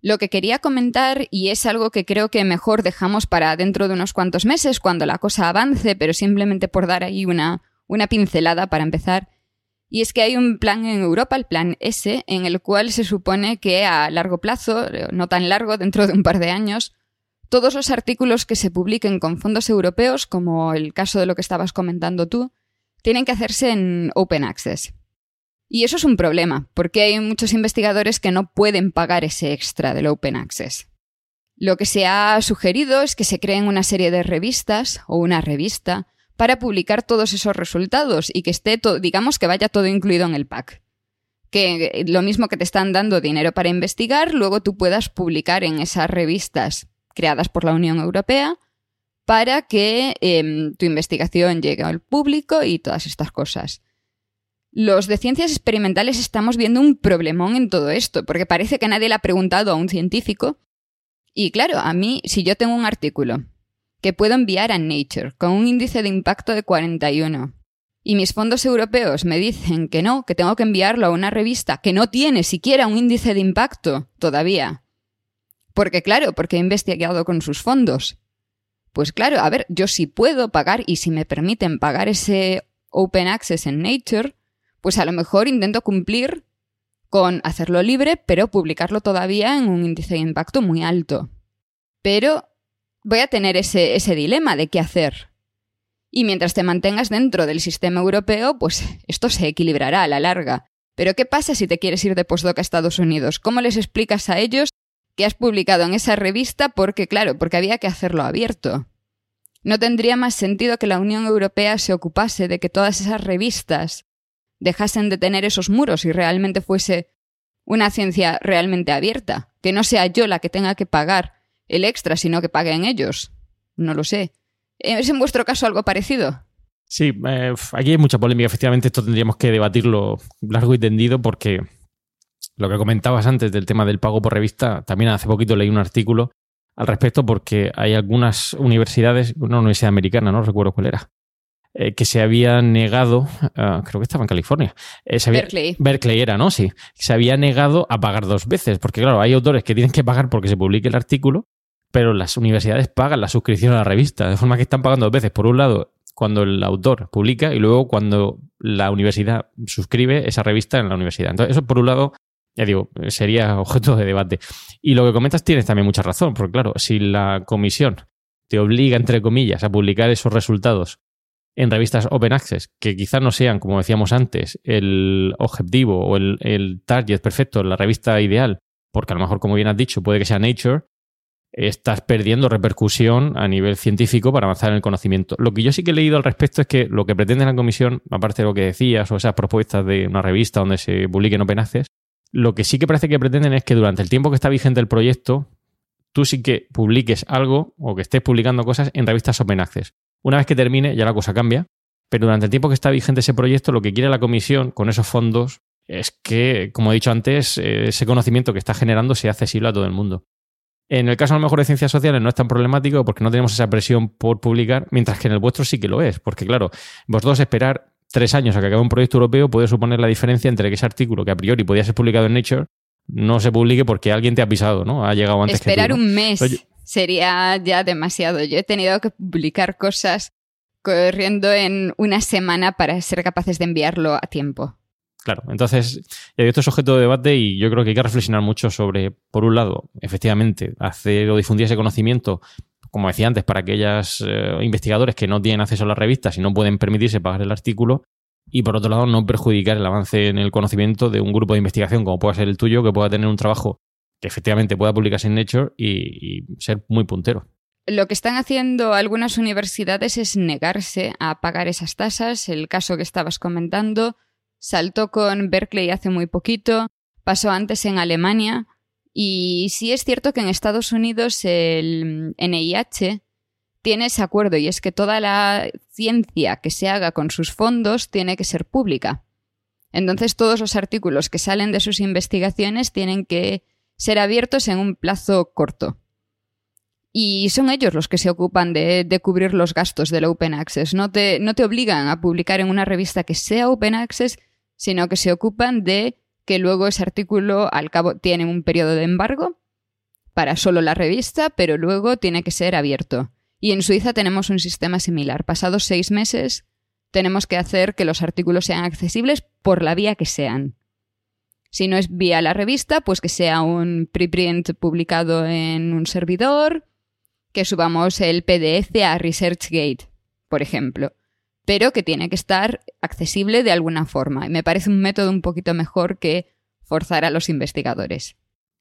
Lo que quería comentar, y es algo que creo que mejor dejamos para dentro de unos cuantos meses, cuando la cosa avance, pero simplemente por dar ahí una, una pincelada para empezar, y es que hay un plan en Europa, el plan S, en el cual se supone que a largo plazo, no tan largo, dentro de un par de años, todos los artículos que se publiquen con fondos europeos, como el caso de lo que estabas comentando tú, tienen que hacerse en Open Access. Y eso es un problema, porque hay muchos investigadores que no pueden pagar ese extra del Open Access. Lo que se ha sugerido es que se creen una serie de revistas o una revista para publicar todos esos resultados y que esté, todo, digamos, que vaya todo incluido en el pack. Que lo mismo que te están dando dinero para investigar, luego tú puedas publicar en esas revistas creadas por la Unión Europea para que em, tu investigación llegue al público y todas estas cosas. Los de ciencias experimentales estamos viendo un problemón en todo esto, porque parece que nadie le ha preguntado a un científico. Y claro, a mí, si yo tengo un artículo que puedo enviar a Nature con un índice de impacto de 41. Y mis fondos europeos me dicen que no, que tengo que enviarlo a una revista que no tiene siquiera un índice de impacto todavía. Porque claro, porque he investigado con sus fondos. Pues claro, a ver, yo sí puedo pagar y si me permiten pagar ese Open Access en Nature, pues a lo mejor intento cumplir con hacerlo libre, pero publicarlo todavía en un índice de impacto muy alto. Pero voy a tener ese, ese dilema de qué hacer. Y mientras te mantengas dentro del sistema europeo, pues esto se equilibrará a la larga. Pero ¿qué pasa si te quieres ir de postdoc a Estados Unidos? ¿Cómo les explicas a ellos que has publicado en esa revista porque, claro, porque había que hacerlo abierto? ¿No tendría más sentido que la Unión Europea se ocupase de que todas esas revistas dejasen de tener esos muros y realmente fuese una ciencia realmente abierta? Que no sea yo la que tenga que pagar el extra, sino que paguen ellos. No lo sé. ¿Es en vuestro caso algo parecido? Sí, eh, aquí hay mucha polémica. Efectivamente, esto tendríamos que debatirlo largo y tendido porque lo que comentabas antes del tema del pago por revista, también hace poquito leí un artículo al respecto porque hay algunas universidades, una universidad americana, no recuerdo cuál era, eh, que se había negado, ah, creo que estaba en California, eh, Berkeley. Berkeley era, ¿no? Sí, se había negado a pagar dos veces, porque claro, hay autores que tienen que pagar porque se publique el artículo, pero las universidades pagan la suscripción a la revista, de forma que están pagando dos veces. Por un lado, cuando el autor publica y luego cuando la universidad suscribe esa revista en la universidad. Entonces, eso por un lado, ya digo, sería objeto de debate. Y lo que comentas tienes también mucha razón, porque claro, si la comisión te obliga, entre comillas, a publicar esos resultados en revistas open access, que quizás no sean, como decíamos antes, el objetivo o el, target perfecto, la revista ideal, porque a lo mejor, como bien has dicho, puede que sea Nature, estás perdiendo repercusión a nivel científico para avanzar en el conocimiento. Lo que yo sí que he leído al respecto es que lo que pretende la comisión, aparte de lo que decías o esas propuestas de una revista donde se publiquen open access, lo que sí que parece que pretenden es que durante el tiempo que está vigente el proyecto, tú sí que publiques algo o que estés publicando cosas en revistas open access. Una vez que termine, ya la cosa cambia. Pero durante el tiempo que está vigente ese proyecto, lo que quiere la comisión con esos fondos es que, como he dicho antes, eh, ese conocimiento que está generando sea accesible a todo el mundo. En el caso a lo mejor de ciencias sociales no es tan problemático porque no tenemos esa presión por publicar, mientras que en el vuestro sí que lo es. Porque claro, vosotros esperar tres años a que acabe un proyecto europeo puede suponer la diferencia entre que ese artículo que a priori podía ser publicado en Nature no se publique porque alguien te ha pisado, ¿no? Ha llegado antes Esperar que tú, un mes sería ya demasiado. Yo he tenido que publicar cosas corriendo en una semana para ser capaces de enviarlo a tiempo. Claro, entonces, esto es objeto de debate y yo creo que hay que reflexionar mucho sobre, por un lado, efectivamente, hacer o difundir ese conocimiento, como decía antes, para aquellos eh, investigadores que no tienen acceso a las revistas y no pueden permitirse pagar el artículo, y por otro lado, no perjudicar el avance en el conocimiento de un grupo de investigación como pueda ser el tuyo, que pueda tener un trabajo que efectivamente pueda publicarse en Nature y, ser muy puntero. Lo que están haciendo algunas universidades es negarse a pagar esas tasas. El caso que estabas comentando saltó con Berkeley hace muy poquito, pasó antes en Alemania. Y sí es cierto que en Estados Unidos el NIH tiene ese acuerdo y es que toda la ciencia que se haga con sus fondos tiene que ser pública. Entonces todos los artículos que salen de sus investigaciones tienen que ser abiertos en un plazo corto. Y son ellos los que se ocupan de, cubrir los gastos del Open Access. No te, no te obligan a publicar en una revista que sea Open Access, sino que se ocupan de que luego ese artículo al cabo tiene un periodo de embargo para solo la revista, pero luego tiene que ser abierto. Y en Suiza tenemos un sistema similar. Pasados seis meses tenemos que hacer que los artículos sean accesibles por la vía que sean. Si no es vía la revista, pues que sea un preprint publicado en un servidor, que subamos el PDF a ResearchGate, por ejemplo, pero que tiene que estar accesible de alguna forma. Y me parece un método un poquito mejor que forzar a los investigadores.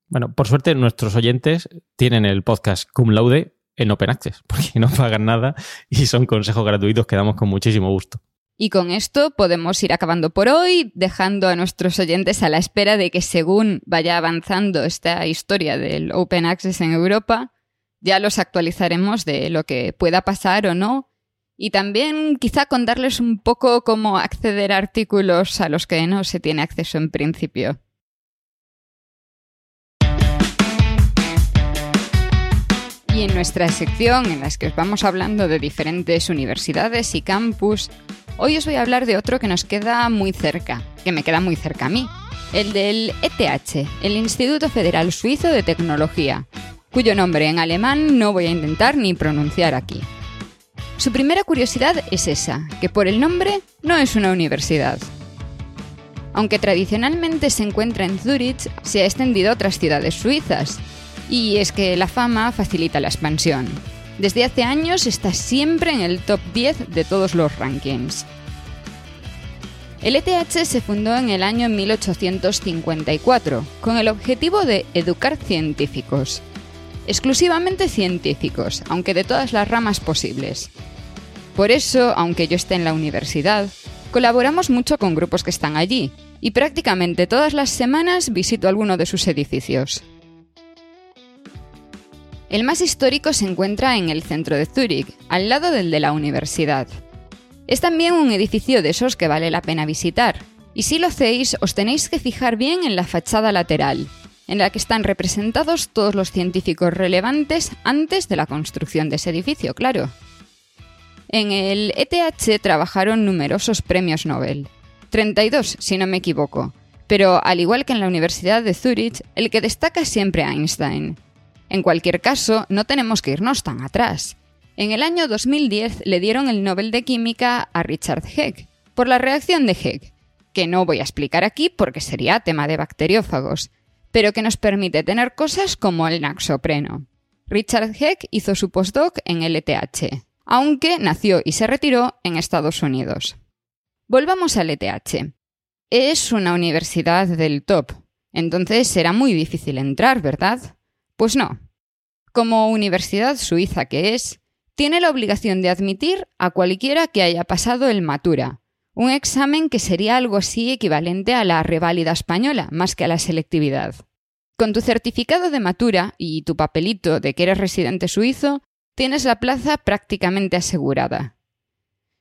Bueno, por suerte nuestros oyentes tienen el podcast Cum Laude en Open Access, porque no pagan nada y son consejos gratuitos que damos con muchísimo gusto. Y con esto podemos ir acabando por hoy, dejando a nuestros oyentes a la espera de que según vaya avanzando esta historia del Open Access en Europa, ya los actualizaremos de lo que pueda pasar o no. Y también quizá contarles un poco cómo acceder a artículos a los que no se tiene acceso en principio. Y en nuestra sección en la que os vamos hablando de diferentes universidades y campus, Hoy os voy a hablar de otro que nos queda muy cerca, que me queda muy cerca a mí, el del ETH, el Instituto Federal Suizo de Tecnología, cuyo nombre en alemán no voy a intentar ni pronunciar aquí. Su primera curiosidad es esa, que por el nombre no es una universidad. Aunque tradicionalmente se encuentra en Zurich, se ha extendido a otras ciudades suizas, y es que la fama facilita la expansión. Desde hace años está siempre en el top 10 de todos los rankings. El ETH se fundó en el año 1854 con el objetivo de educar científicos, exclusivamente científicos, aunque de todas las ramas posibles. Por eso, aunque yo esté en la universidad, colaboramos mucho con grupos que están allí, y prácticamente todas las semanas visito alguno de sus edificios. El más histórico se encuentra en el centro de Zúrich, al lado del de la universidad. Es también un edificio de esos que vale la pena visitar, y si lo hacéis os tenéis que fijar bien en la fachada lateral, en la que están representados todos los científicos relevantes antes de la construcción de ese edificio, claro. En el ETH trabajaron numerosos premios Nobel, 32 si no me equivoco, pero al igual que en la Universidad de Zurich, el que destaca es siempre Einstein. En cualquier caso, no tenemos que irnos tan atrás. En el año 2010 le dieron el Nobel de Química a Richard Heck, por la reacción de Heck, que no voy a explicar aquí porque sería tema de bacteriófagos, pero que nos permite tener cosas como el naxopreno. Richard Heck hizo su postdoc en el ETH, aunque nació y se retiró en Estados Unidos. Volvamos al ETH. Es una universidad del top, entonces será muy difícil entrar, ¿verdad? Pues no. Como universidad suiza que es, tiene la obligación de admitir a cualquiera que haya pasado el Matura, un examen que sería algo así equivalente a la reválida española, más que a la selectividad. Con tu certificado de Matura y tu papelito de que eres residente suizo, tienes la plaza prácticamente asegurada.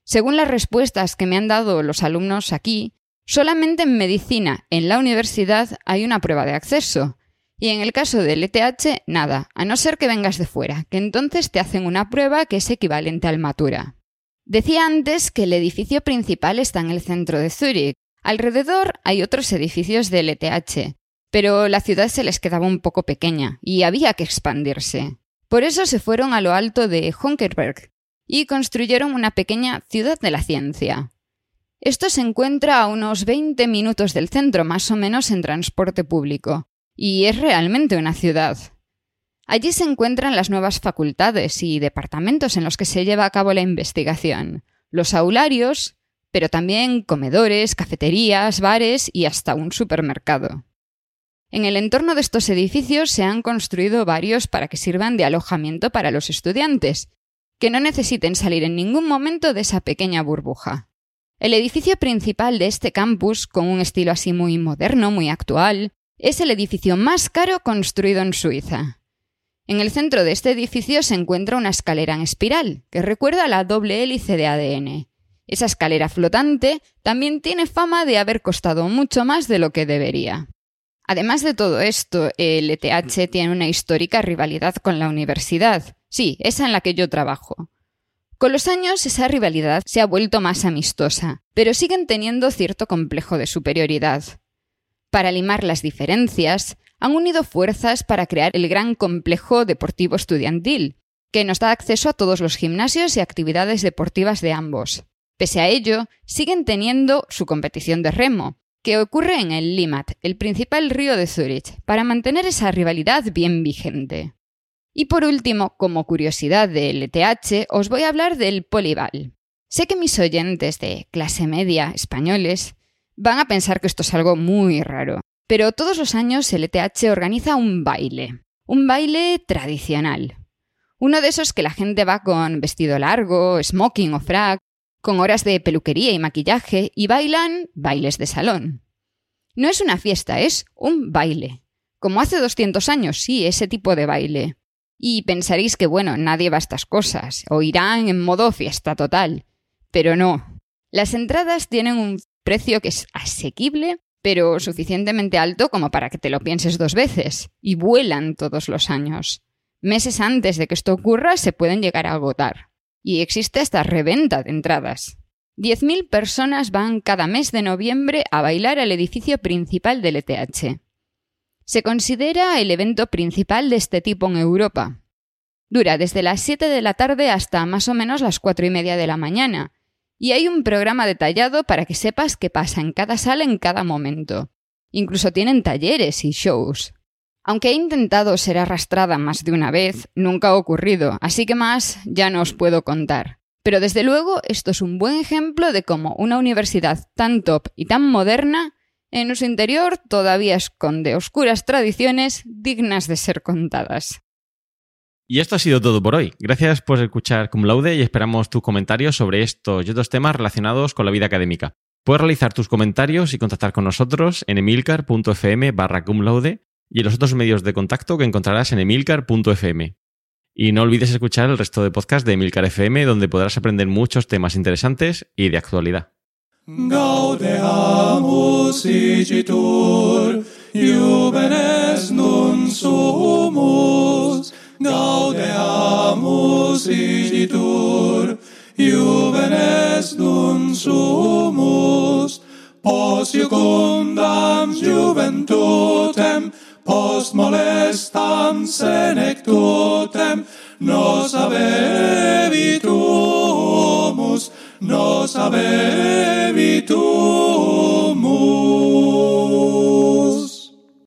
Según las respuestas que me han dado los alumnos aquí, solamente en medicina en la universidad hay una prueba de acceso, y en el caso del ETH, nada, a no ser que vengas de fuera, que entonces te hacen una prueba que es equivalente al Matura. Decía antes que el edificio principal está en el centro de Zúrich. Alrededor hay otros edificios del ETH, pero la ciudad se les quedaba un poco pequeña y había que expandirse. Por eso se fueron a lo alto de Honkerberg y construyeron una pequeña ciudad de la ciencia. Esto se encuentra a unos 20 minutos del centro, más o menos en transporte público, y es realmente una ciudad. Allí se encuentran las nuevas facultades y departamentos en los que se lleva a cabo la investigación, los aularios, pero también comedores, cafeterías, bares y hasta un supermercado. En el entorno de estos edificios se han construido varios para que sirvan de alojamiento para los estudiantes, que no necesiten salir en ningún momento de esa pequeña burbuja. El edificio principal de este campus, con un estilo así muy moderno, muy actual, es el edificio más caro construido en Suiza. En el centro de este edificio se encuentra una escalera en espiral, que recuerda a la doble hélice de ADN. Esa escalera flotante también tiene fama de haber costado mucho más de lo que debería. Además de todo esto, el ETH tiene una histórica rivalidad con la universidad. Sí, esa en la que yo trabajo. Con los años esa rivalidad se ha vuelto más amistosa, pero siguen teniendo cierto complejo de superioridad. Para limar las diferencias, han unido fuerzas para crear el gran complejo deportivo estudiantil, que nos da acceso a todos los gimnasios y actividades deportivas de ambos. Pese a ello, siguen teniendo su competición de remo, que ocurre en el Limat, el principal río de Zurich, para mantener esa rivalidad bien vigente. Y por último, como curiosidad del ETH, os voy a hablar del Polibal. Sé que mis oyentes de clase media españoles van a pensar que esto es algo muy raro, pero todos los años el ETH organiza un baile, un baile tradicional. Uno de esos que la gente va con vestido largo, smoking o frac, con horas de peluquería y maquillaje, y bailan bailes de salón. No es una fiesta, es un baile. Como hace 200 años, sí, ese tipo de baile. Y pensaréis que, bueno, nadie va a estas cosas, o irán en modo fiesta total. Pero no. Las entradas tienen un precio que es asequible, pero suficientemente alto como para que te lo pienses dos veces, y vuelan todos los años. Meses antes de que esto ocurra se pueden llegar a agotar. Y existe esta reventa de entradas. 10.000 personas van cada mes de noviembre a bailar al edificio principal del ETH. Se considera el evento principal de este tipo en Europa. Dura desde las 7 de la tarde hasta más o menos las 4 y media de la mañana, y hay un programa detallado para que sepas qué pasa en cada sala en cada momento. Incluso tienen talleres y shows. Aunque he intentado ser arrastrada más de una vez, nunca ha ocurrido, así que más ya no os puedo contar. Pero desde luego esto es un buen ejemplo de cómo una universidad tan top y tan moderna en su interior todavía esconde oscuras tradiciones dignas de ser contadas. Y esto ha sido todo por hoy. Gracias por escuchar Cum Laude y esperamos tus comentarios sobre estos y otros temas relacionados con la vida académica. Puedes realizar tus comentarios y contactar con nosotros en emilcar.fm y en los otros medios de contacto que encontrarás en emilcar.fm. Y no olvides escuchar el resto de podcasts de Emilcar FM, donde podrás aprender muchos temas interesantes y de actualidad. Gaudeamus sumus. Sumus. Juventutem, post molestam senectutem, nos avevitumus, nos avevitumus.